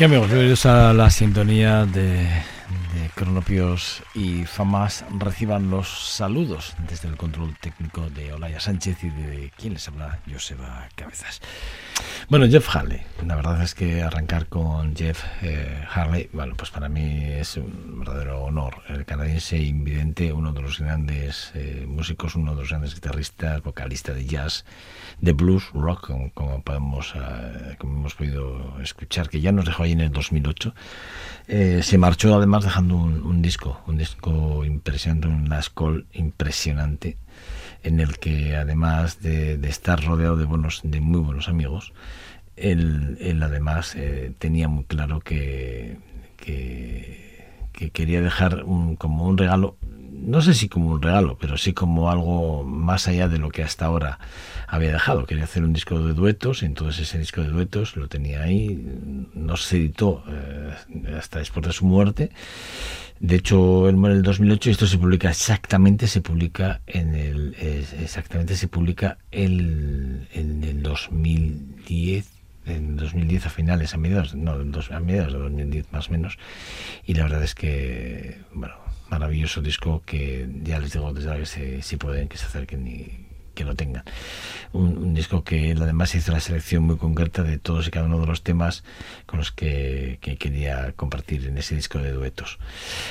Qué amigos, bienvenidos a la sintonía de, Cronopios y Famas. Reciban los saludos desde el control técnico de Olaya Sánchez y de quien les habla, Joseba Cabezas. Bueno, Jeff Harley. La verdad es que arrancar con Jeff eh, Harley, bueno, pues para mí es un verdadero honor. El canadiense invidente, uno de los grandes eh, músicos, uno de los grandes guitarristas, vocalista de jazz, de blues, rock, como, podemos, eh, como hemos podido escuchar, que ya nos dejó ahí en el 2008. Eh, se marchó además dejando un, disco, un disco impresionante, un Last Call impresionante en el que además de, estar rodeado de buenos, de muy buenos amigos, él, él además eh, tenía muy claro que, que, que quería dejar como un regalo, no sé si como un regalo, pero sí como algo más allá de lo que hasta ahora había dejado. Quería hacer un disco de duetos, entonces ese disco de duetos lo tenía ahí, no se editó eh, hasta después de su muerte de hecho, él muere en el 2008 y esto se publica exactamente, se publica en el, exactamente se publica el, en el 2010, en 2010 a finales, a mediados, no, a mediados de 2010 más o menos. Y la verdad es que, bueno, maravilloso disco que ya les digo desde que se, si pueden que se acerquen y que lo tengan. Un, disco que además hizo una selección muy concreta de todos y cada uno de los temas con los que, que, quería compartir en ese disco de duetos.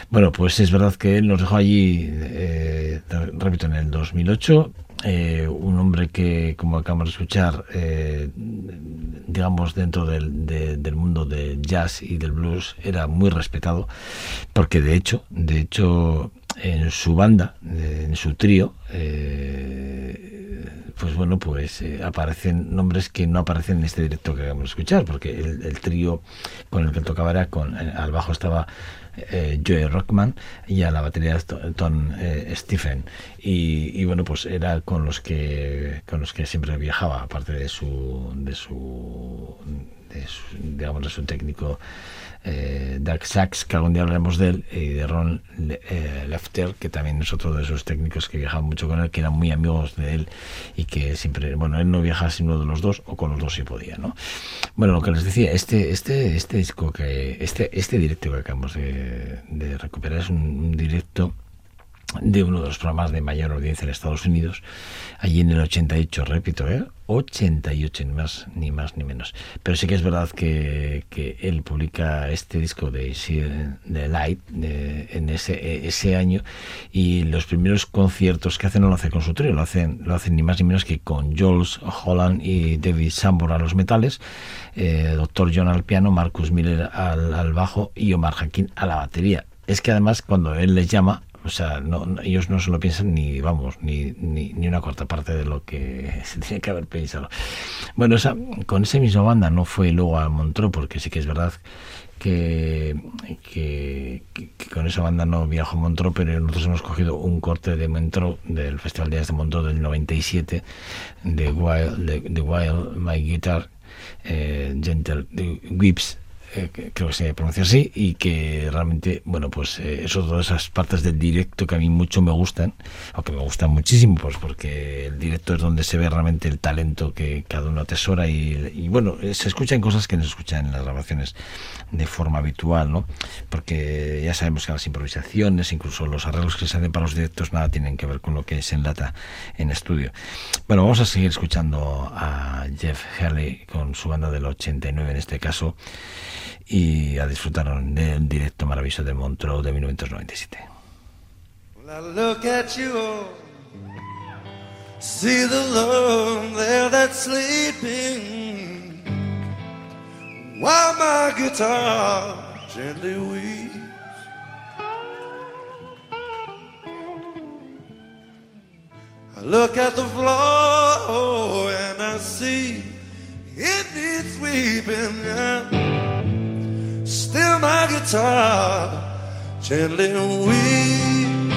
Bueno, pues es verdad que él nos dejó allí, eh, repito, en el 2008. Eh, un hombre que, como acabamos de escuchar, eh, digamos, dentro del, de, del mundo del jazz y del blues era muy respetado, porque de hecho, de hecho, en su banda, en su trío, pues bueno, pues eh, aparecen nombres que no aparecen en este directo que acabamos de escuchar, porque el, el trío con el que tocaba era con, eh, al bajo estaba eh, Joey Rockman y a la batería Tom eh, Stephen. Y, y, bueno pues era con los que con los que siempre viajaba aparte de su de su, de su digamos de su técnico eh, Dark Sax, que algún día hablaremos de él, y de Ron eh, Lefter, que también es otro de esos técnicos que viajaban mucho con él, que eran muy amigos de él y que siempre, bueno, él no viajaba sin uno de los dos, o con los dos si podía, ¿no? Bueno, lo que les decía, este, este, este disco que, este, este directo que acabamos de, de recuperar es un, un directo de uno de los programas de mayor audiencia en Estados Unidos, allí en el 88, repito, ¿eh? 88, ni más, ni más ni menos. Pero sí que es verdad que, que él publica este disco de, de Light de, en ese, ese año y los primeros conciertos que hace no lo hace con su trío, lo hacen, lo hacen ni más ni menos que con Jules Holland y David Sambor a los metales, eh, Dr. John al piano, Marcus Miller al, al bajo y Omar Hakim a la batería. Es que además cuando él les llama, o sea, no, ellos no se lo piensan ni, vamos, ni, ni, ni, una cuarta parte de lo que se tiene que haber pensado. Bueno, esa, con esa misma banda no fue luego a Montreux, porque sí que es verdad que, con esa banda no viajó a Montreux, pero nosotros hemos cogido un corte de Montreux, del Festival de Jazz de Montreux del 97, de Wild, de, de Wild My Guitar, eh, Gentle Whips, eh, creo que se pronuncia así, y que realmente, bueno, pues eh, eso, todas esas partes del directo que a mí mucho me gustan, o que me gustan muchísimo, pues porque el directo es donde se ve realmente el talento que cada uno atesora y, bueno, se escuchan cosas que no se escuchan en las grabaciones de forma habitual, ¿no? Porque ya sabemos que las improvisaciones, incluso los arreglos que se hacen para los directos, nada tienen que ver con lo que se enlata en estudio. Bueno, vamos a seguir escuchando a Jeff Haley con su banda del 89 en este caso y a disfrutar del directo maravilloso de Montreux de 1997. Well, I look at you, see the there that's sleeping. I look at the floor and I see it. Guitar gently weeps.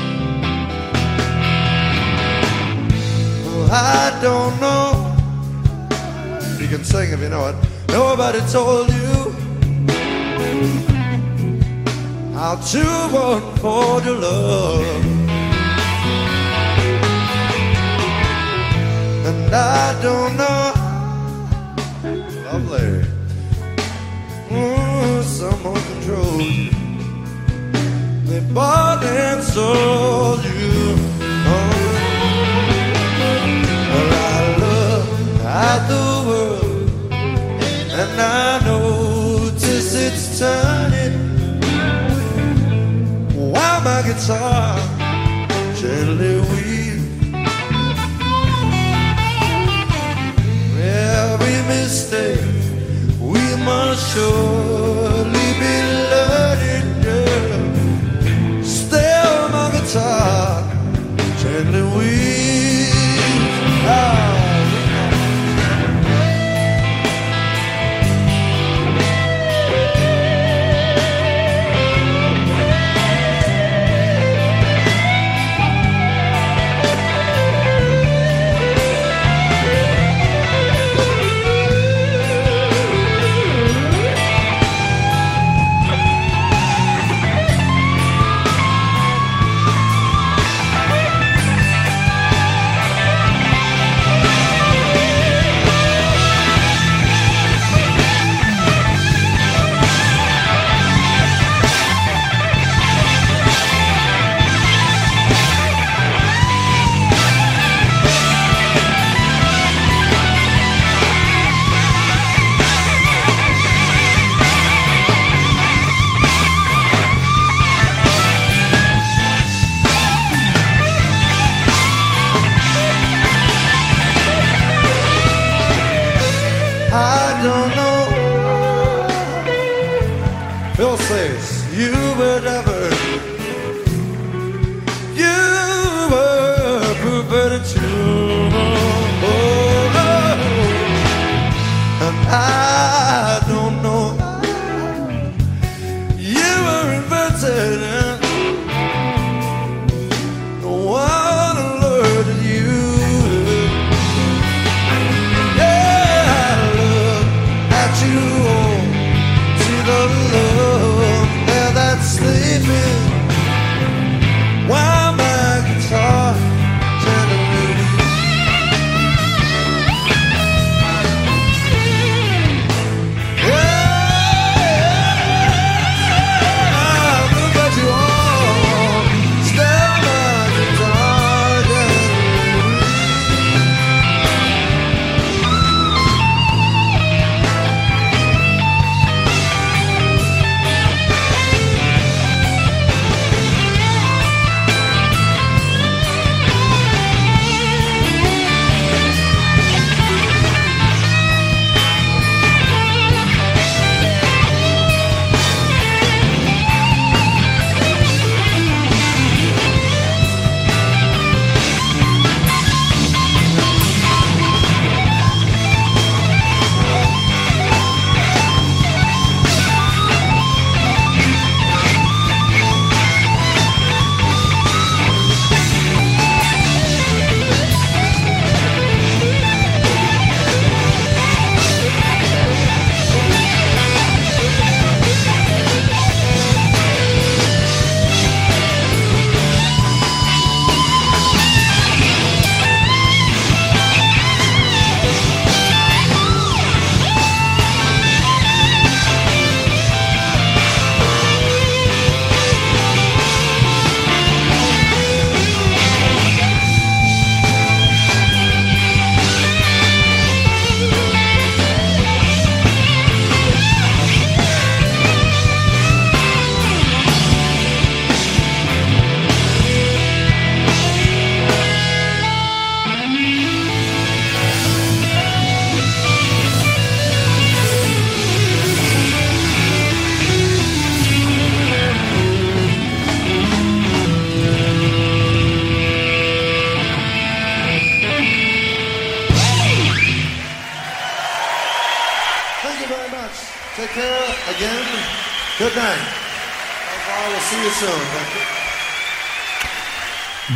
Well, I don't know. You can sing if you know it. Nobody told you how to unfold your love. And I don't know. Lovely. Mm, more controls you. They bought and sold you. Oh. Well, I look at the world and I notice it's turning. While my guitar gently weaves. Every mistake we must surely gently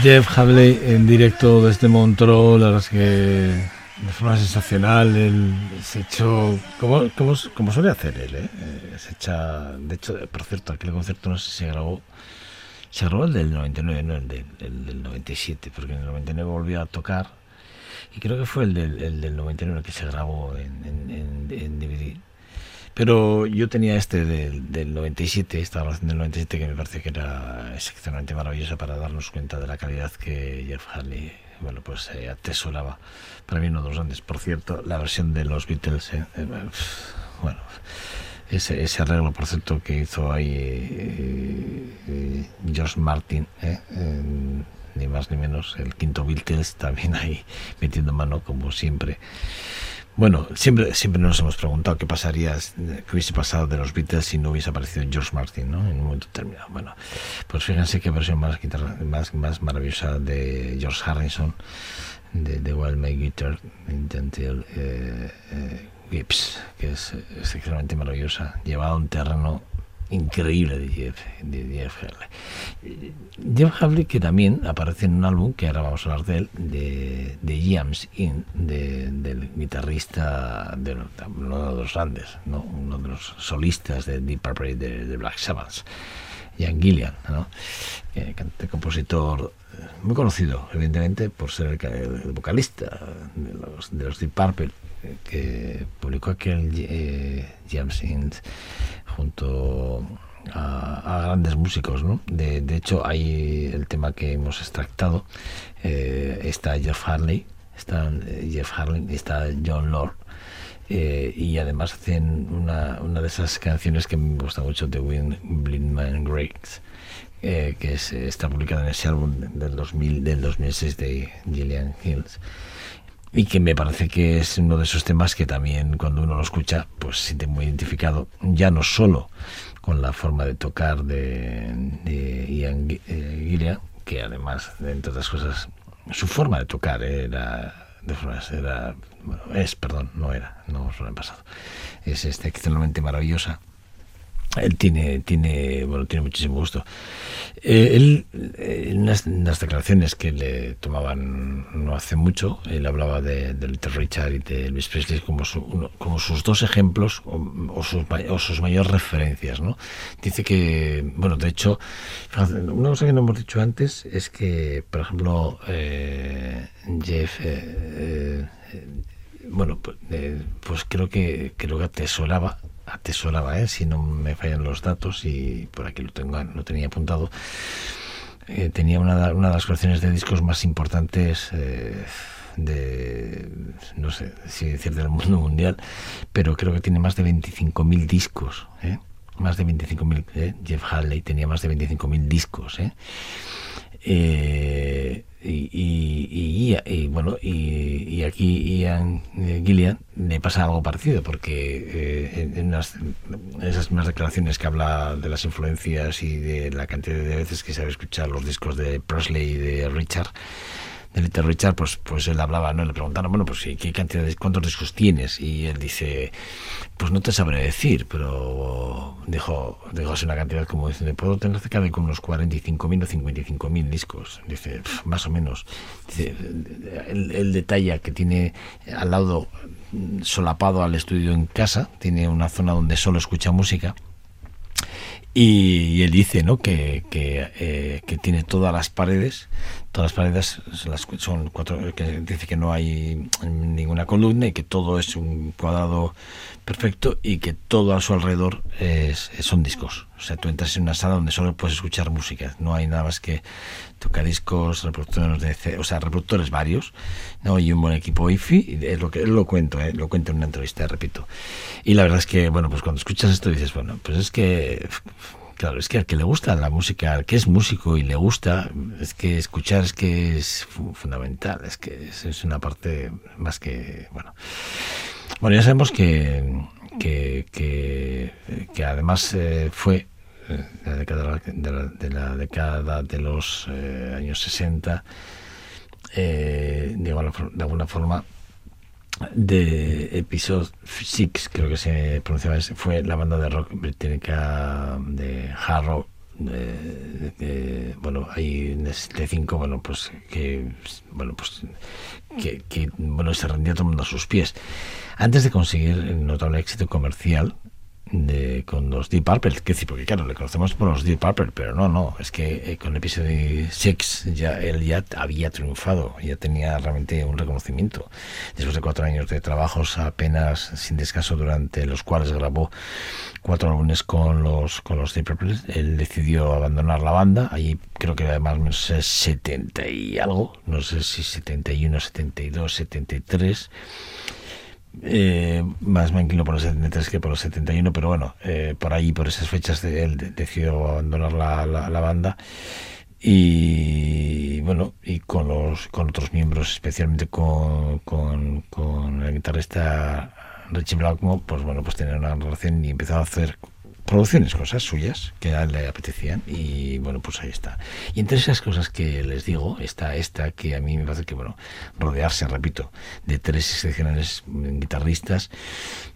Jeff Havley en directo desde Montreux, la verdad es que de forma sensacional, él se echó, como, como, como suele hacer él, ¿eh? Eh, se echa, de hecho, por cierto, aquel concierto no sé si se grabó, se grabó el del 99, no el del, el del 97, porque en el 99 volvió a tocar, y creo que fue el del, el del 99 el que se grabó en, en, en, en DVD. Pero yo tenía este del, del 97, esta grabación del 97, que me parece que era excepcionalmente maravillosa para darnos cuenta de la calidad que Jeff Harley bueno, pues eh, atesoraba. Para mí uno de grandes. Por cierto, la versión de los Beatles, eh, eh, bueno, ese, ese arreglo, por cierto, que hizo ahí eh, eh, George Martin, eh, ni más ni menos, el quinto Beatles, también ahí metiendo mano, como siempre. Bueno, siempre, siempre nos hemos preguntado qué pasaría, qué hubiese pasado de los Beatles si no hubiese aparecido George Martin, ¿no? En un momento determinado. Bueno, pues fíjense qué versión más, más, más maravillosa de George Harrison, de The Wild My Guitar, Gentle eh, eh, que es excepcionalmente maravillosa, llevada a un terreno increíble de Jeff, de Jeff Harley. Jeff que también aparece en un álbum, que ahora vamos a hablar de él, de, de James In, de- del guitarrista, de uno de los grandes, ¿no? uno de los solistas de Deep Purple de, de Black Sabbath. Ian Gillian, ¿no? Eh, compositor muy conocido, evidentemente, por ser el vocalista de los, de los Deep Purple, eh, que aquel eh, James junto a, grandes músicos, ¿no? De, hecho, hay el tema que hemos extractado, eh, está Jeff Harley, está eh, Jeff Harley, está John Lord, y además hacen una, una de esas canciones que me gusta mucho de Wind Blind Man que es, está publicada en ese álbum del 2000 del 2006 de Gillian Hills y que me parece que es uno de esos temas que también cuando uno lo escucha pues siente muy identificado ya no solo con la forma de tocar de, de Ian eh, Gillian que además entre otras cosas su forma de tocar era de formas era es perdón no era no solo en pasado es este, excepcionalmente maravillosa él tiene, tiene, bueno, tiene muchísimo gusto. Eh, él, eh, en unas, declaraciones que le tomaban no hace mucho, él hablaba de, de Little Richard y de Elvis Presley como, su- uno- como sus dos ejemplos o, sus, o mayores referencias, ¿no? Dice que, bueno, de hecho, una cosa que no hemos dicho antes es que, por ejemplo, eh, Jeff, eh, eh, bueno, pues, pues creo que creo que atesoraba, atesoraba, ¿eh? si no me fallan los datos y por aquí lo tengo, lo tenía apuntado. eh, tenía una, de las colecciones de discos más importantes eh, de, no sé si decir del mundo mundial, pero creo que tiene más de 25.000 discos, ¿eh? más de 25.000, ¿eh? Jeff Harley tenía más de 25.000 discos, ¿eh? Eh, y, y, y- bueno y, aquí Ian eh, Gillian le pasa algo parecido porque eh, en esas mismas declaraciones que habla de las influencias y de la cantidad de veces que sabe escuchar los discos de Presley y de Richard de Little Richard, pues, pues él hablaba, ¿no? Le preguntaron, bueno, pues ¿qué cantidad de, cuántos discos tienes? Y él dice, pues no te sabré decir, pero dijo, dijo así una cantidad como dice, puedo tener cerca de unos 45.000 o 55.000 discos. Dice, "Pf, más o menos. Dice, el, el detalle que tiene al lado solapado al estudio en casa, tiene una zona donde solo escucha música. Y, él dice ¿no? que, que, eh, que tiene todas las paredes, todas las paredes son, cuatro, que dice que no hay ninguna columna y que todo es un cuadrado perfecto y que todo a su alrededor es, son discos. O sea, tú entras en una sala donde solo puedes escuchar música, no hay nada más que tocadiscos, reproductores de o sea, reproductores varios, ¿no? y un buen equipo wifi, y es lo que lo cuento, ¿eh? lo cuento en una entrevista, repito. Y la verdad es que, bueno, pues cuando escuchas esto dices, bueno, pues es que Claro, es que al que le gusta la música, al que es músico y le gusta, es que escuchar es que es fu- fundamental, es que es, una parte más que, bueno. Bueno, ya sabemos que, que, que, además eh, fue eh, la década de, la, década de los eh, años 60, eh, de, alguna, for- de alguna forma, de Episode 6, creo que se pronunciaba, ese, fue la banda de rock británica de hard rock. de- bueno, hay en este 5, bueno, pues que, bueno, pues que, que, bueno, se rendía todo el mundo a sus pies. Antes de conseguir el notable éxito comercial, de, con los Deep Purple, que decir, porque claro, le conocemos por los Deep Purple, pero no, no, es que eh, con episodio 6 ya, él ya había triunfado, ya tenía realmente un reconocimiento. Después de cuatro años de trabajos apenas sin descanso, durante los cuales grabó cuatro álbumes con los, con los Deep Purple, él decidió abandonar la banda, ahí creo que además no sé, 70 y algo, no sé si 71, 72, 73 eh, más me inclino por los 73 que por los 71, pero bueno, eh, por ahí, por esas fechas, él decidió abandonar la, la, banda. Y bueno y con los con otros miembros especialmente con, con, con el guitarrista Richie Blackmore pues bueno pues tener una relación y empezó a hacer producciones, cosas suyas que a él le apetecían y bueno, pues ahí está. Y entre esas cosas que les digo está esta que a mí me parece que, bueno, rodearse, repito, de tres excepcionales guitarristas,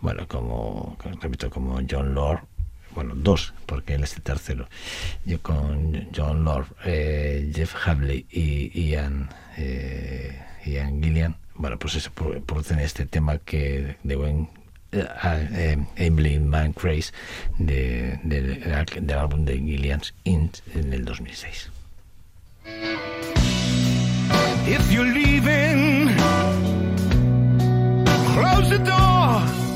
bueno, como, repito, como John Lord, bueno, dos, porque él es el tercero, yo con John Lord, eh, Jeff Hadley y Ian, eh, Ian Gillian, bueno, pues producen este tema que de buen Øh, øh, Emily Man Craze de, de, de, del álbum de Gillian's Int en el 2006. If you're leaving, close the door.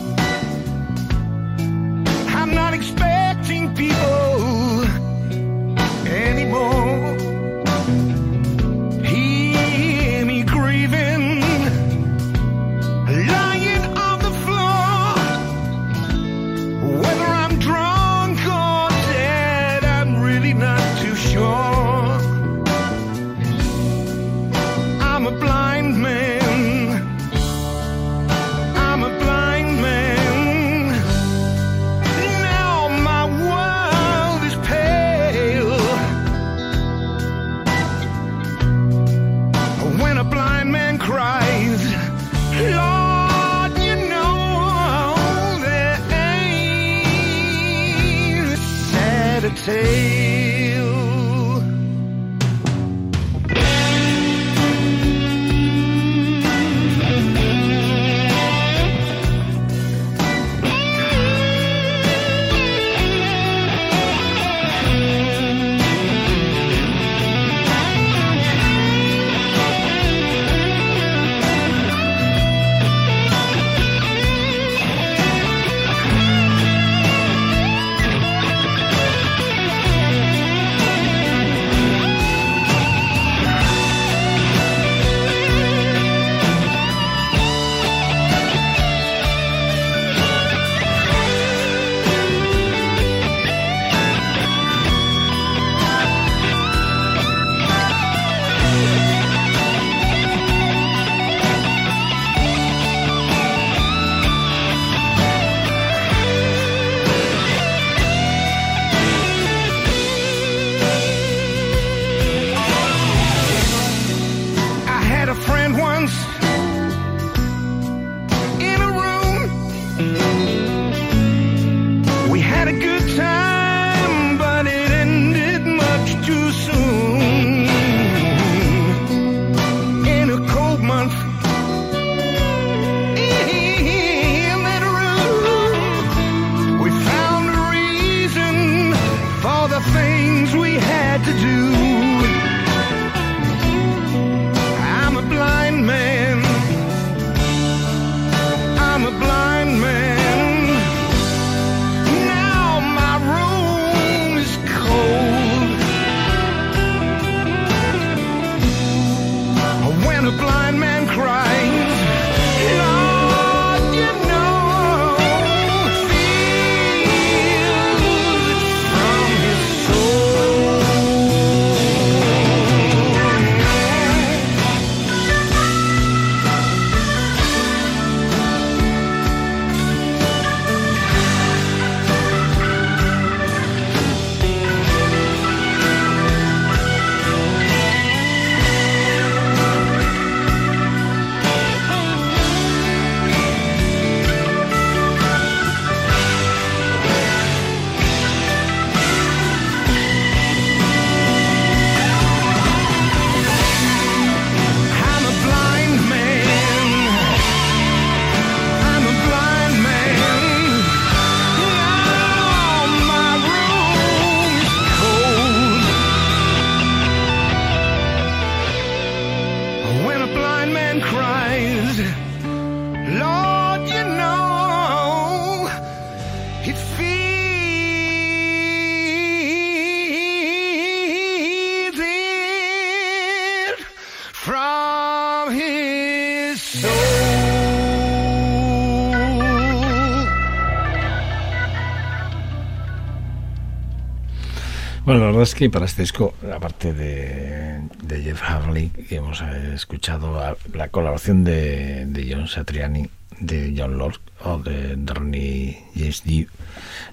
Es que para este disco, aparte de, Jeff Harley, que hemos escuchado la colaboración de, de John Satriani, de John Lord o de Ronnie James Dio,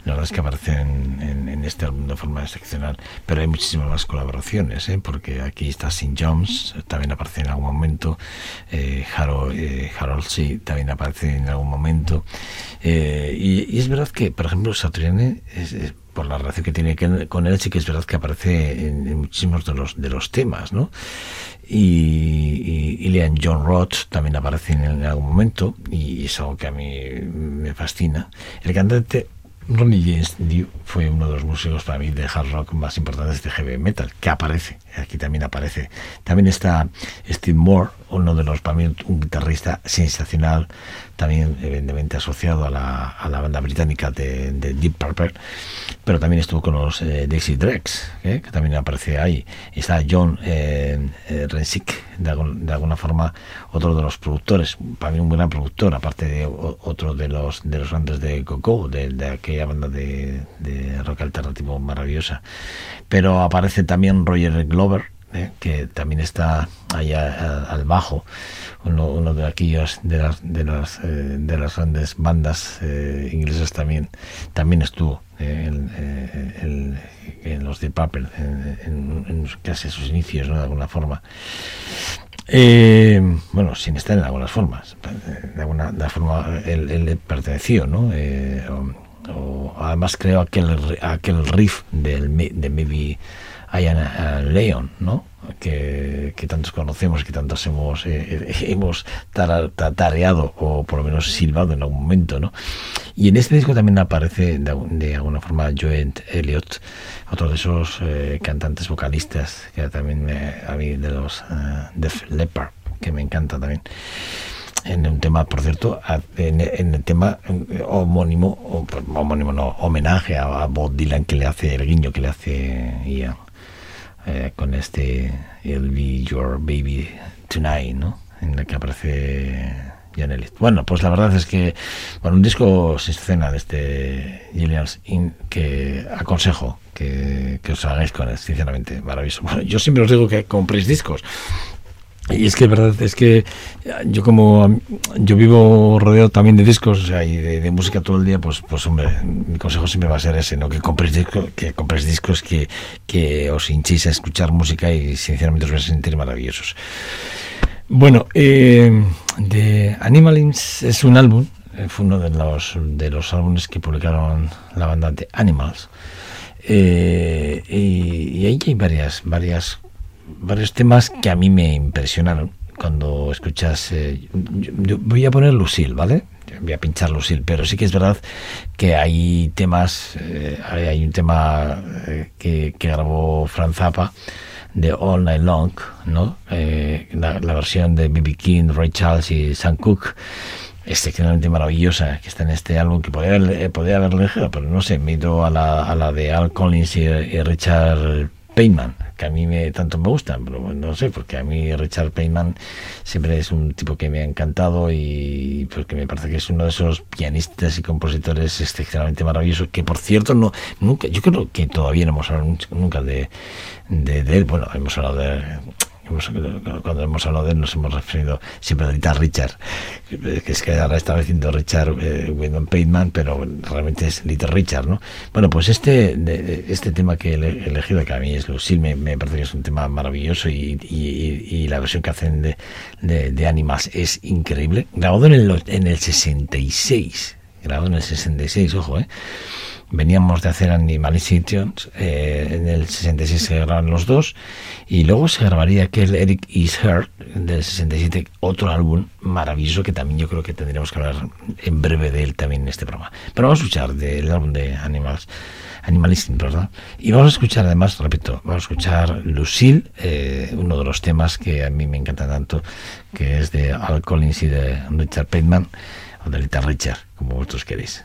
la verdad es que aparecen en, este álbum de forma excepcional, pero hay muchísimas más colaboraciones, ¿eh? porque aquí está St. Jones, también aparece en algún momento, eh, Harold, eh, Harold C. también aparece en algún momento, eh, y, es verdad que, por ejemplo, Satriani es, por la relación que tiene con él, sí que es verdad que aparece en, muchísimos de los, de los temas, ¿no? Y, y, John Roth también aparece en, algún momento, y es algo que a mí me fascina. El cantante Ronnie James Dio fue uno de los músicos para mí de hard rock más importantes de heavy metal, que aparece, aquí también aparece. También está Steve Moore, uno de los, para mí, un guitarrista sensacional, también evidentemente asociado a la, a la banda británica de, Deep Purple, pero también estuvo con los eh, Daisy Drex, ¿eh? que también aparece ahí. Está John eh, eh de, alguna forma otro de los productores, para mí un gran productor, aparte de otro de los de los grandes de Coco, de, de aquella banda de rock alternativo maravillosa. Pero aparece también Roger Glover, ¿eh? que también está allá al bajo, uno, de aquellos de las de las eh, de las grandes bandas eh, inglesas también también estuvo en, los de Papel en, casi sus inicios ¿no? de alguna forma bueno sin estar en algunas formas de alguna forma él, perteneció no o, además creo aquel aquel riff del de Maybe a Leon, ¿no? Que, que, tantos conocemos, que tantos hemos, eh, hemos tareado o por lo menos silbado en algún momento, ¿no? Y en este disco también aparece de, alguna forma Joe Elliott, otro de esos eh, cantantes vocalistas que también mí de los uh, Def Leppard, que me encanta también en un tema, por cierto, en, el tema homónimo, homónimo no, homenaje a, Bob Dylan que le hace el guiño que le hace Ian. Eh, con este It'll Be Your Baby Tonight, ¿no? En el que aparece Jan Elliott. Bueno, pues la verdad es que, bueno, un disco escena de este Gillian's In que aconsejo que, que os hagáis con él, sinceramente, maravilloso. Bueno, yo siempre os digo que compréis discos, y es que verdad es que yo como yo vivo rodeado también de discos y de, música todo el día, pues pues hombre, mi consejo siempre va a ser ese, ¿no? Que compres discos, que compres discos que, que os hinchéis a escuchar música y sinceramente os vais a sentir maravillosos. Bueno, eh, de Animalins es un álbum, eh, fue uno de los de los álbumes que publicaron la banda de Animals. Eh, y, y ahí hay varias varias varios temas que a mí me impresionaron cuando escuchas. Eh, voy a poner Lucille, ¿vale? Voy a pinchar Lucille, pero sí que es verdad que hay temas. Eh, hay un tema eh, que, grabó Franz Zappa de All Night Long, ¿no? La, versión de B.B. King, Ray Charles y Sam Cooke excepcionalmente maravillosa que está en este álbum que podría, podría haberlo elegido, pero no sé, me ido a la, a la de Al Collins y, y Richard Payman, que a mí me, tanto me gustan, pero no sé, porque a mí Richard Payman siempre es un tipo que me ha encantado y porque me parece que es uno de esos pianistas y compositores excepcionalmente maravillosos, que por cierto, no nunca yo creo que todavía no hemos hablado nunca de, de, de él, bueno, hemos hablado de cuando hemos hablado de él nos hemos referido siempre a Little Richard, que es que ahora estaba diciendo Richard eh, Wyndham pero realmente es Little Richard, ¿no? Bueno, pues este, este tema que he elegido, que a mí es Lucille, me, parece que es un tema maravilloso y, y, la versión que hacen de, de, de Animas es increíble. Grabado en el, en el 66, grabado en el 66, ojo, ¿eh? Veníamos de hacer Animalisation, eh, en el 66 se grabaron los dos, y luego se grabaría aquel Eric Is Heard del 67, otro álbum maravilloso que también yo creo que tendríamos que hablar en breve de él también en este programa. Pero vamos a escuchar del álbum de Animals, Animalistic, ¿verdad? Y vamos a escuchar además, repito, vamos a escuchar Lucille, eh, uno de los temas que a mí me encanta tanto, que es de Al Collins y de Richard Pateman, o de Little Richard, como vosotros queréis.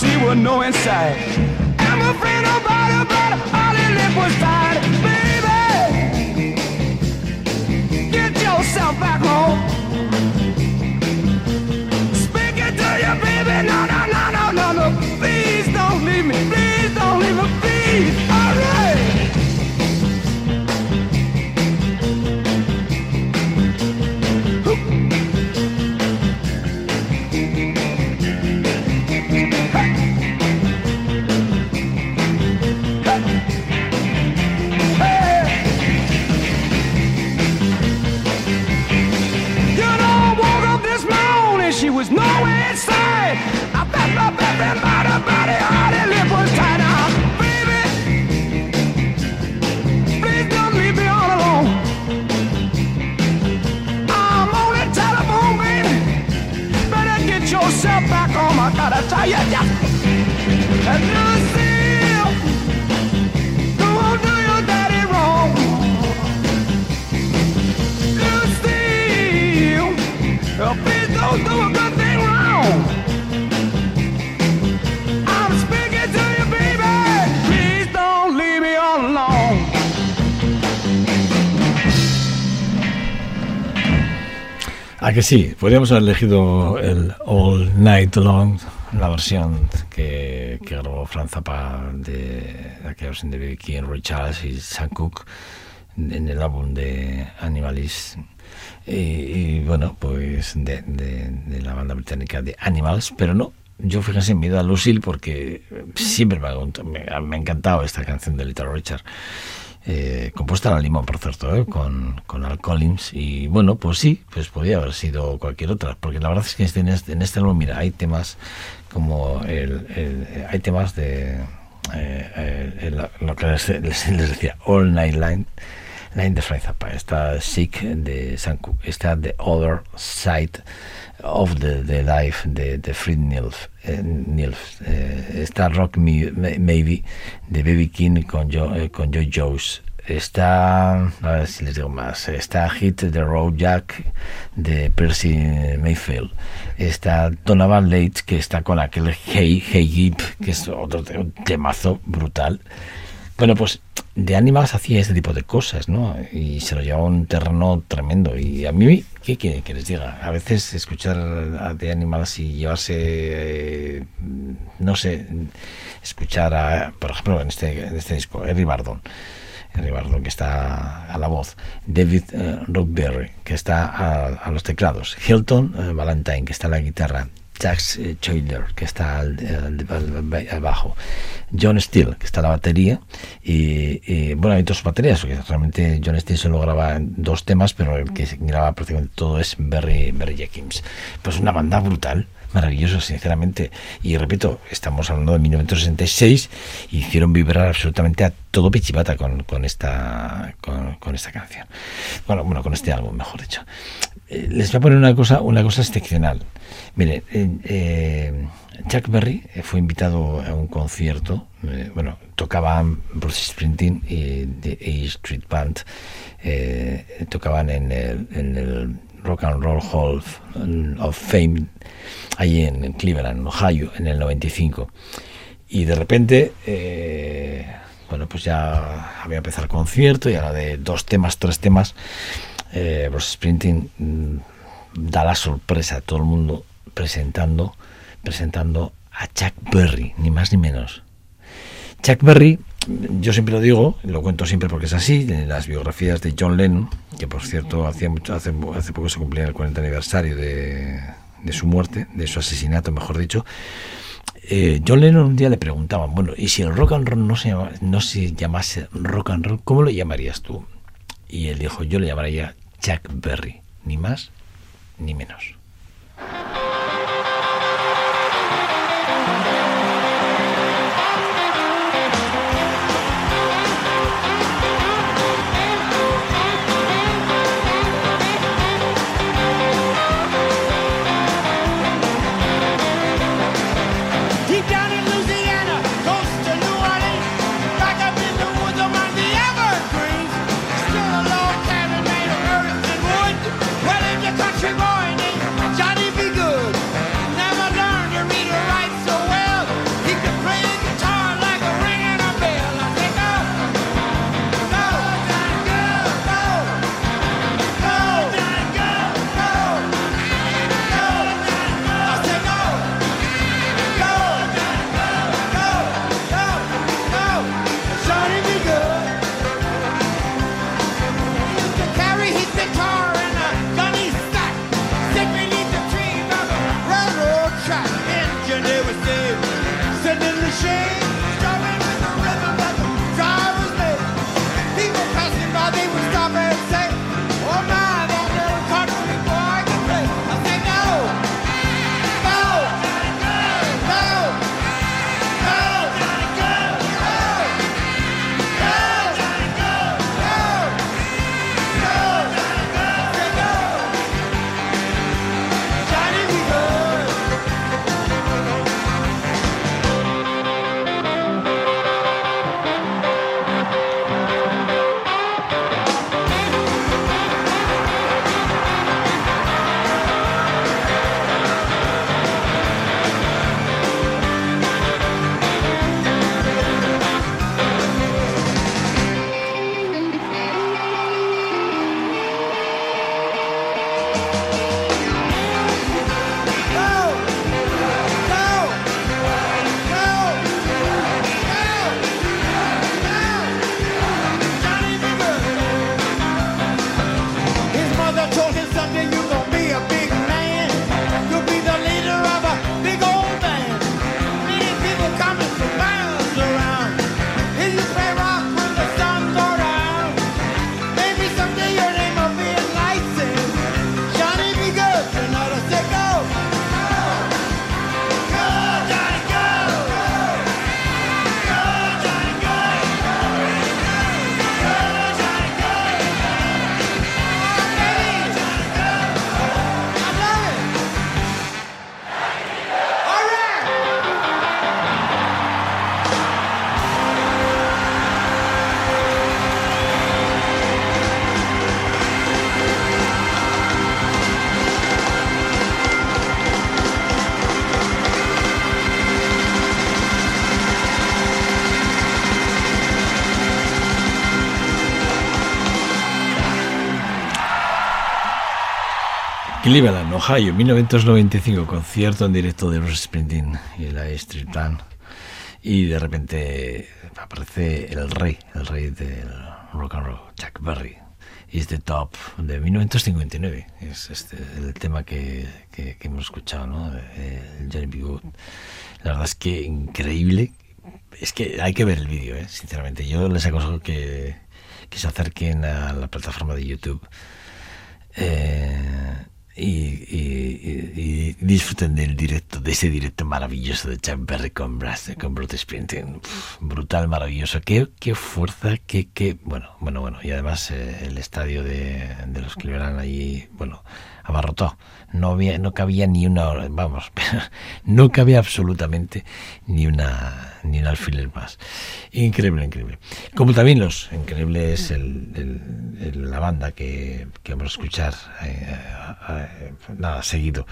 see what no insight. I'm afraid nobody, but all he left was tired. Baby, get yourself back home. Sí? Podríamos haber elegido el All Night Long, la versión que, grabó Franz Zappa de aquella versión de B.B. King, Roy Charles y Sam Cooke en el álbum de Animalist. Y, bueno, pues de, la banda británica de Animals, pero no, yo fíjense, me he ido a Lucille porque siempre me ha encantado esta canción de Little Richard. Eh, compuesta a la limón, por cierto, ¿eh? con, con Al Collins. Y bueno, pues sí, pues podría haber sido cualquier otra, porque la verdad es que en, este, en este álbum, mira, hay temas como el, el hay temas de eh, el, lo que les, les, les, decía, All Night Line. Frank Zappa, está Sick de Cooke, está The Other Side of the, the Life de, de Fred Nilf, eh, Nilf eh, está Rock Me, Maybe de Baby King con, jo, eh, con Joy Jones está a ver si les digo más está Hit the Road Jack de Percy Mayfield. Está Donovan Late que está con aquel Hey Hey Gip que es otro temazo brutal bueno pues de Animals hacía este tipo de cosas, ¿no? Y se lo llevaba un terreno tremendo. Y a mí, ¿qué quiere que les diga? A veces escuchar a The Animals y llevarse, eh, no sé, escuchar a, por ejemplo, en este, este disco, Harry Bardon. Harry Bardon, que está a la voz, David uh, Rockberry, que está a, a, los teclados, Hilton uh, Valentine, que está a la guitarra, Jax Choiler, que está al, bajo, John Steele, que está a la batería, y, y, bueno, hay dos baterías, porque realmente John Steele solo graba dos temas, pero el que graba prácticamente todo es Barry, Barry Jenkins. Pues una banda brutal, maravillosa, sinceramente. Y repito, estamos hablando de 1966, y hicieron vibrar absolutamente a todo Pichipata con, con, esta, con esta canción. Bueno, bueno, con este álbum, mejor dicho. Eh, les voy a poner una cosa, una cosa excepcional. Mire, eh, eh, Chuck Berry fue invitado a un concierto, bueno, tocaban Bruce Springsteen y The A Street Band, tocaban en el, en el, Rock and Roll Hall of Fame, ahí en Cleveland, Ohio, en el 95. Y de repente, bueno, pues ya había empezado el concierto y ahora de dos temas, tres temas, Bruce Springsteen mm, da la sorpresa a todo el mundo presentando, presentando a Chuck Berry, ni más ni menos. Chuck Berry, yo siempre lo digo, lo cuento siempre porque es así, en las biografías de John Lennon, que por cierto hacía mucho, hace, hace poco se cumplía el 40 aniversario de, de su muerte, de su asesinato, mejor dicho, eh, John Lennon un día le preguntaban, bueno, y si el rock and roll no se, llama, no se llamase rock and roll, ¿cómo lo llamarías tú? Y él dijo, yo le llamaría Chuck Berry, ni más ni menos. Cleveland, Ohio, 1995, concierto en directo de Bruce Springsteen y la Street Band. Y de repente aparece el rey, el rey del rock and roll, Chuck Berry. Is the Top de 1959. Es este, el tema que, que, hemos escuchado, ¿no? El Johnny B. Good. La verdad es que increíble. Es que hay que ver el vídeo, ¿eh? sinceramente. Yo les aconsejo que, que se acerquen a la plataforma de YouTube. Eh, y, disfruten del directo, de ese directo maravilloso de Chuck Berry con, con Bruce Springsteen. brutal, maravilloso. Qué, qué fuerza, qué, qué, bueno, bueno, bueno. Y además eh, el estadio de, de los Cleveland allí, bueno, abarrotado. No había, no cabía ni una, vamos, no cabía absolutamente ni una, ni un alfiler más. Increíble, increíble. Como también los increíbles el, la banda que, que, vamos a escuchar, eh, eh, nada, seguido.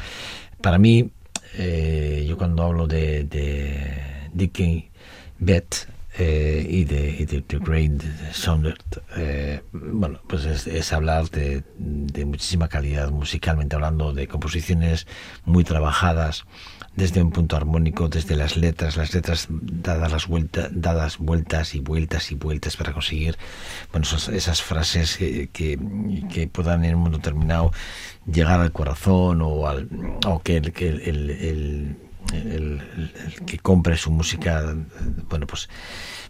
Para mí, eh, yo cuando hablo de, de Dickie Beth, eh, y, de, y de, Great Soundert, eh, bueno, pues es, hablar de, de, muchísima calidad musicalmente hablando, de composiciones muy trabajadas desde un punto armónico, desde las letras, las letras dadas las vueltas, dadas vueltas y vueltas y vueltas para conseguir, bueno, esas, frases que, que, puedan en un mundo terminado llegar al corazón o, al, o que, el, que el, que compre su música, bueno, pues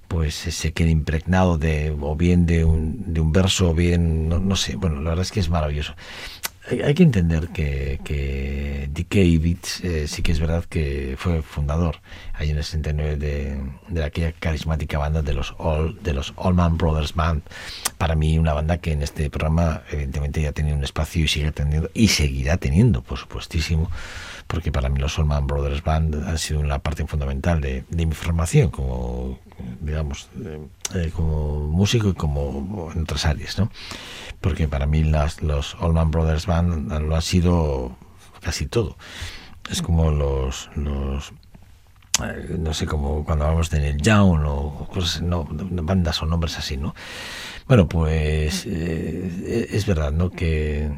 pues se quede impregnado de o bien de un, de un verso o bien, no, sé, bueno, la verdad es que es maravilloso. Hay, que entender que, que DK Beats eh, sí que es verdad que fue fundador ahí en el 69 de, de aquella carismática banda de los All, de los Allman Brothers Band. Para mí una banda que en este programa evidentemente ya ha tenido un espacio y sigue teniendo y seguirá teniendo, por supuestísimo, porque para mí los Solman Brothers Band han sido una parte fundamental de, mi formación como, digamos, eh, como músico y como en otras áreas, ¿no? Porque para mí las, los Allman Brothers Band lo han sido casi todo. Es como los, los eh, no sé, como cuando hablamos de Neil Young o cosas, no, bandas o nombres así, ¿no? Bueno, pues eh, es verdad, ¿no? Que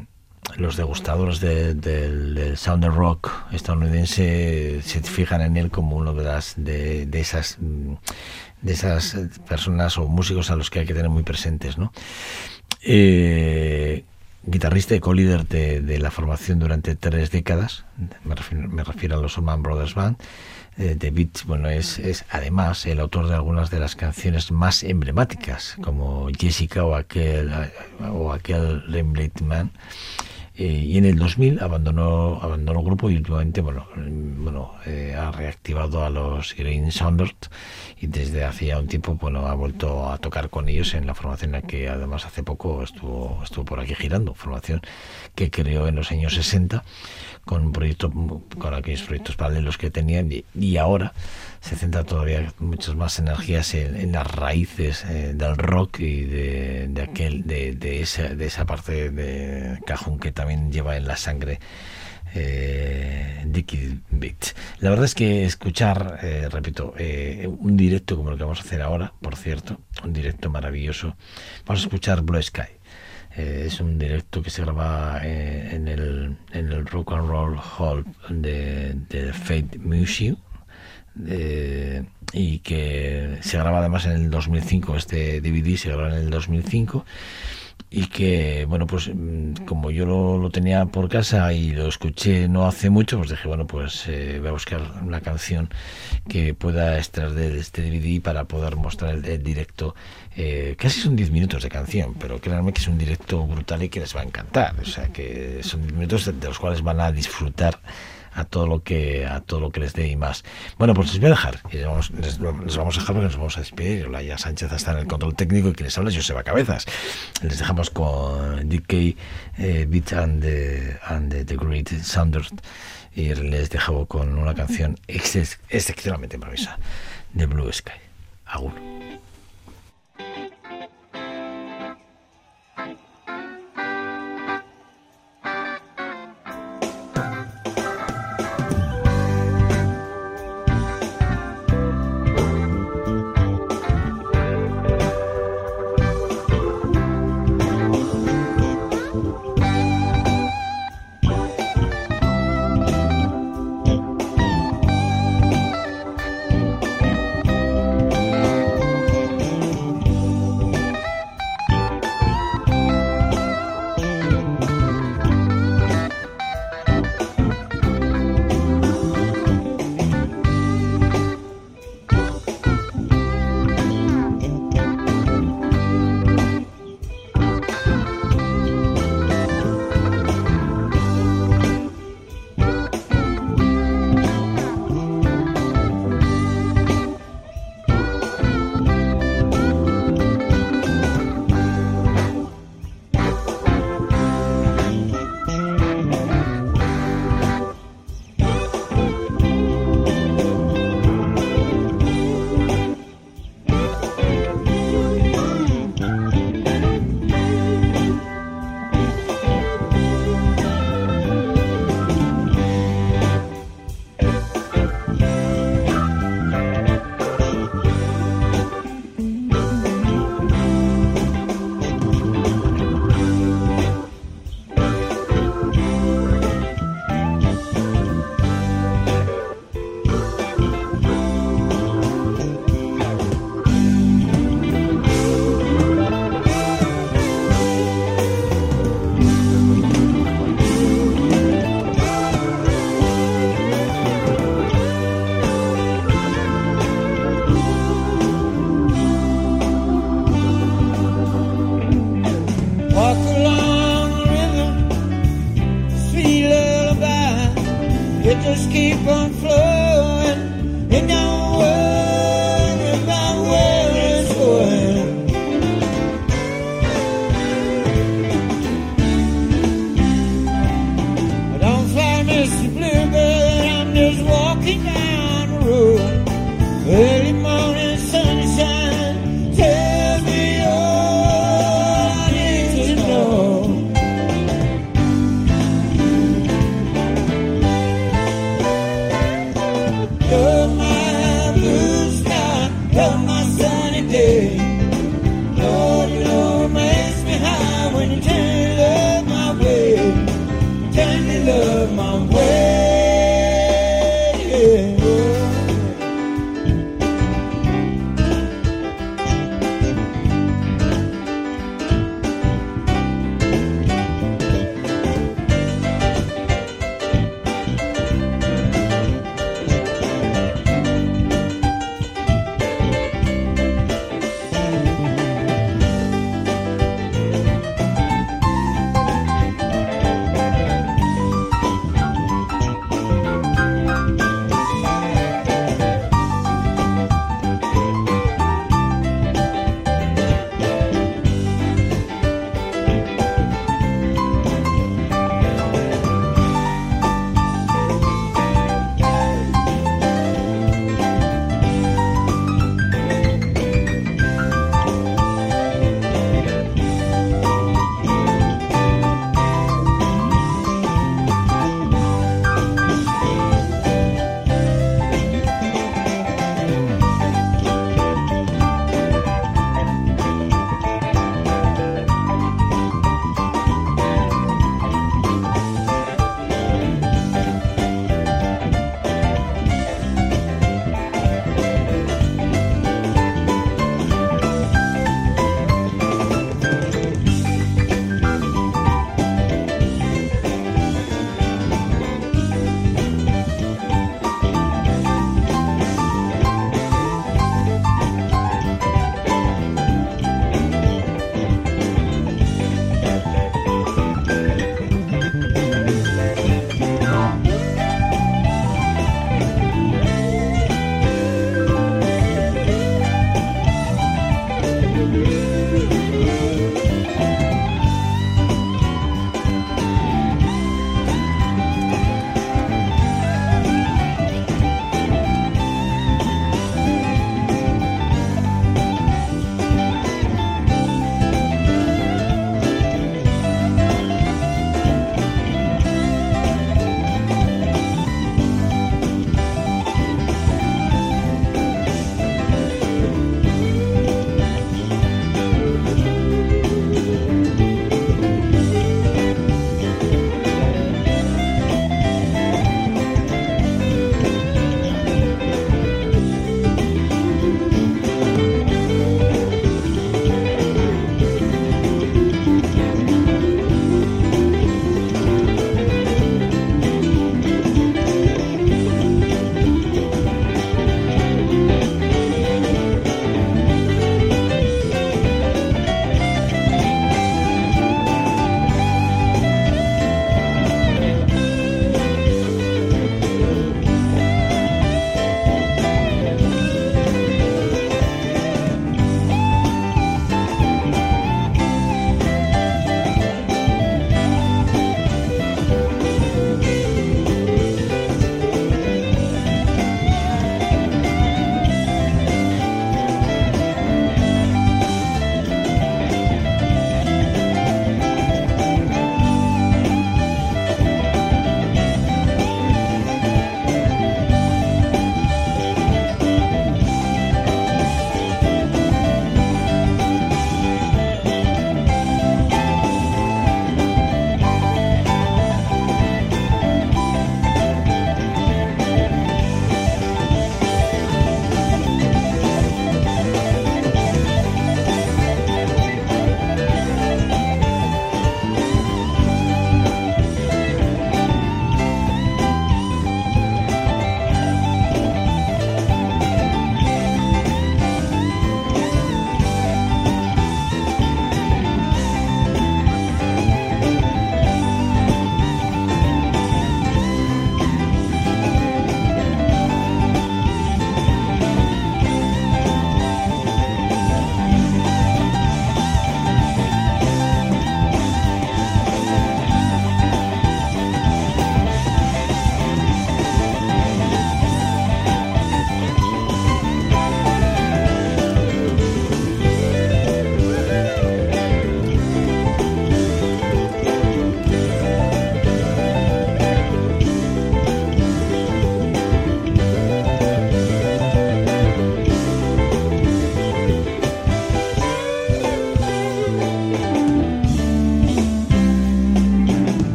los degustadores del sound rock estadounidense se fijan en él como uno de las de, esas mm, de esas personas o músicos a los que hay que tener muy presentes no eh, guitarrista y co-líder de, la formación durante tres décadas me refiero, a los Allman Brothers Band eh, de bueno, es, es además el autor de algunas de las canciones más emblemáticas, como Jessica o aquel, o aquel Man. Eh, y en el 2000 abandonó abandonó el grupo y últimamente bueno bueno eh, ha reactivado a los Green Sounders y desde hacía un tiempo bueno ha vuelto a tocar con ellos en la formación que además hace poco estuvo estuvo por aquí girando formación que creó en los años 60 con un proyecto con aquellos proyectos paralelos que tenían y ahora se centra todavía muchas más energías en, las raíces eh, del rock y de, aquel de, de, esa, de esa parte de cajón que también lleva en la sangre eh, Dickie Beat. La verdad es que escuchar, eh, repito, eh, un directo como el que vamos a hacer ahora, por cierto, un directo maravilloso, vamos a escuchar Blue Sky. es un directo que se graba en, el, en el Rock and Roll Hall de, de Fate Museum eh, y que se graba además en el 2005, este DVD se graba en el 2005 y que, bueno, pues mm, como yo lo, tenía por casa y lo escuché no hace mucho, pues dije, bueno, pues eh, voy a buscar una canción que pueda extraer de este DVD para poder mostrar el, directo. Eh, casi son 10 minutos de canción, pero créanme que es un directo brutal y que les va a encantar. O sea, que son 10 minutos de los cuales van a disfrutar a todo lo que a todo lo que les dé y más. Bueno, pues les voy a dejar. Les, vamos, les, vamos a dejar porque nos vamos a despedir. Olaya Sánchez está en el control técnico y quien les habla Joseba Cabezas. Les dejamos con DK eh, Beat and the, and the, Great Sounders y les dejo con una canción excepcionalmente maravillosa de Blue Sky. Agur.